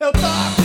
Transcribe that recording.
Eu toco!